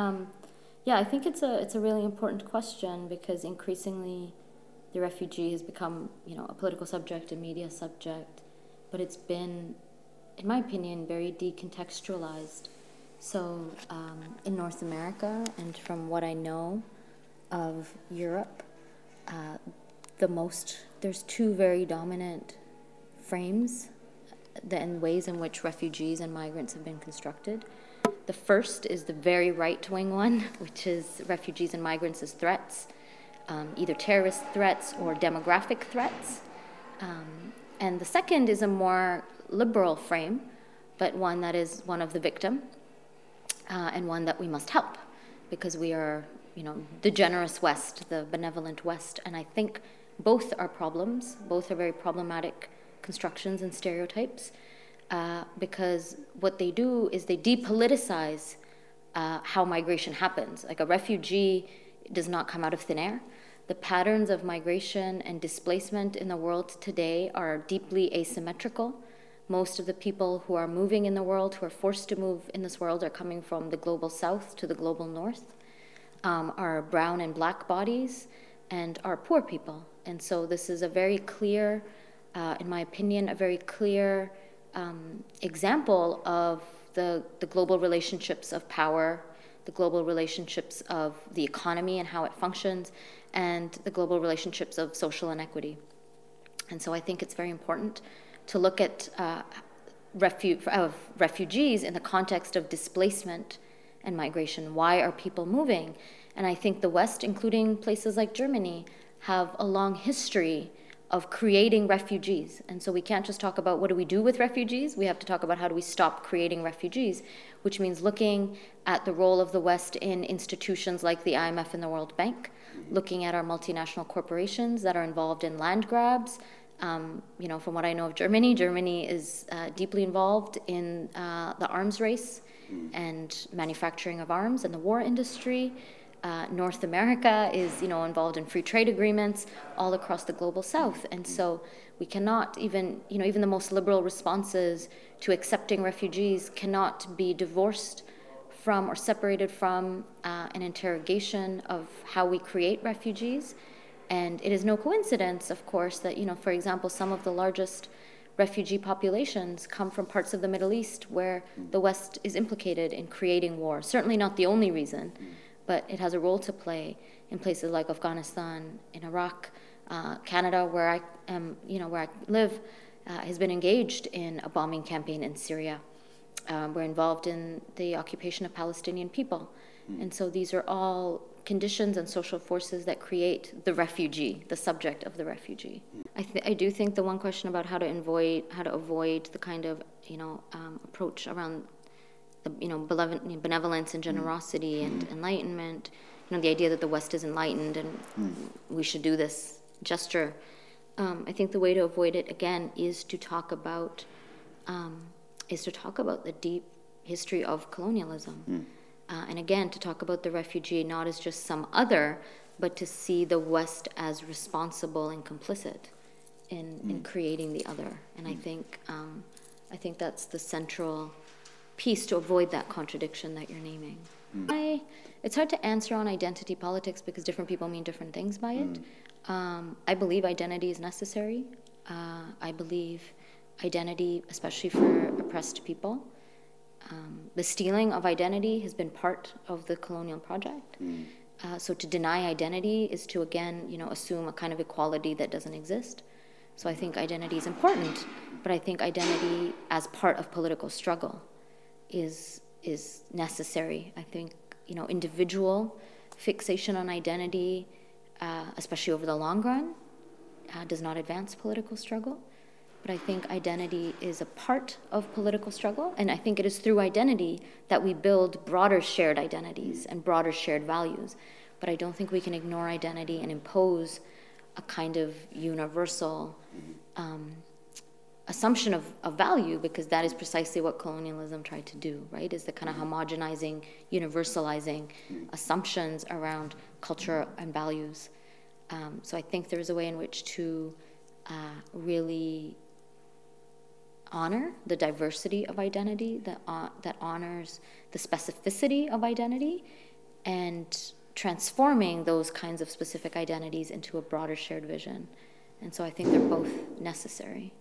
Um, yeah, I think it's a it's a really important question because increasingly, the refugee has become you know a political subject, a media subject, but it's been, in my opinion, very decontextualized. So um, in North America, and from what I know of Europe, uh, the most there's two very dominant frames the, and ways in which refugees and migrants have been constructed. The first is the very right wing one, which is refugees and migrants as threats, um, either terrorist threats or demographic threats. Um, and the second is a more liberal frame, but one that is one of the victim uh, and one that we must help because we are, you know, the generous West, the benevolent West. And I think both are problems, both are very problematic constructions and stereotypes uh, because what they do is they depoliticize uh, how migration happens. Like a refugee does not come out of thin air. The patterns of migration and displacement in the world today are deeply asymmetrical. Most of the people who are moving in the world, who are forced to move in this world, are coming from the global south to the global north, um, are brown and black bodies, and are poor people. And so this is a very clear, uh, in my opinion, a very clear um, example of the, the global relationships of power, the global relationships of the economy and how it functions, and the global relationships of social inequity. And so I think it's very important to look at uh, refu- of refugees in the context of displacement and migration. Why are people moving? And I think the West, including places like Germany, have a long history of creating refugees. And so we can't just talk about what do we do with refugees, we have to talk about how do we stop creating refugees, which means looking at the role of the West in institutions like the IMF and the World Bank, looking at our multinational corporations that are involved in land grabs. Um, you know, from what I know of Germany, Germany is uh, deeply involved in uh, the arms race and manufacturing of arms and the war industry. Uh, North America is, you know, involved in free trade agreements all across the global South, and so we cannot even, you know, even the most liberal responses to accepting refugees cannot be divorced from or separated from uh, an interrogation of how we create refugees. And it is no coincidence, of course, that, you know, for example, some of the largest refugee populations come from parts of the Middle East where the West is implicated in creating war. Certainly not the only reason but it has a role to play in places like Afghanistan, in Iraq, uh, Canada, where I am, you know, where I live, uh, has been engaged in a bombing campaign in Syria. Um, we're involved in the occupation of Palestinian people, mm. and so these are all conditions and social forces that create the refugee, the subject of the refugee. Mm. I, th- I do think the one question about how to avoid how to avoid the kind of you know um, approach around the you know benevolence and generosity and enlightenment. You know the idea that the West is enlightened and mm. we should do this gesture. Um, I think the way to avoid it again is to talk about um, is to talk about the deep history of colonialism, mm. uh, and again to talk about the refugee not as just some other, but to see the West as responsible and complicit in mm. in creating the other. And I think um, I think that's the central piece to avoid that contradiction that you're naming. Mm. I, it's hard to answer on identity politics because different people mean different things by it. Mm. Um, I believe identity is necessary. Uh, I believe identity, especially for oppressed people. Um, the stealing of identity has been part of the colonial project. Mm. Uh, so to deny identity is to again, you know, assume a kind of equality that doesn't exist. So I think identity is important, but I think identity as part of political struggle is is necessary. I think you know individual fixation on identity, uh, especially over the long run, uh, does not advance political struggle. But I think identity is a part of political struggle, and I think it is through identity that we build broader shared identities and broader shared values. But I don't think we can ignore identity and impose a kind of universal um, assumption of, of value because that is precisely what colonialism tried to do right is the kind of mm-hmm. homogenizing universalizing assumptions around culture and values um, so i think there's a way in which to uh, really honor the diversity of identity that, uh, that honors the specificity of identity and transforming those kinds of specific identities into a broader shared vision. And so I think they're both necessary.